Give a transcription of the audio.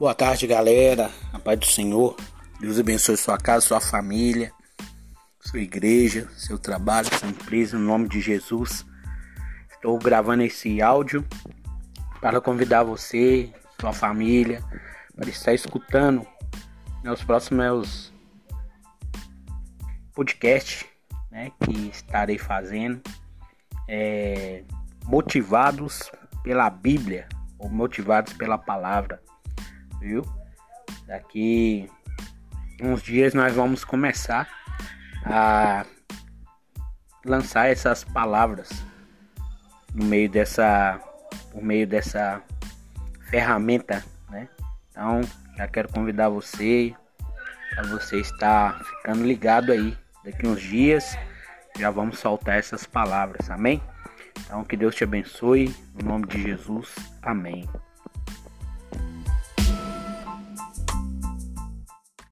Boa tarde, galera. A paz do Senhor. Deus abençoe sua casa, sua família, sua igreja, seu trabalho, sua empresa, em nome de Jesus. Estou gravando esse áudio para convidar você, sua família, para estar escutando os próximos podcasts né, que estarei fazendo. É, motivados pela Bíblia ou motivados pela palavra viu? Daqui uns dias nós vamos começar a lançar essas palavras no meio dessa por meio dessa ferramenta, né? Então, já quero convidar você para você estar ficando ligado aí. Daqui uns dias já vamos soltar essas palavras. Amém? Então, que Deus te abençoe. No nome de Jesus. Amém.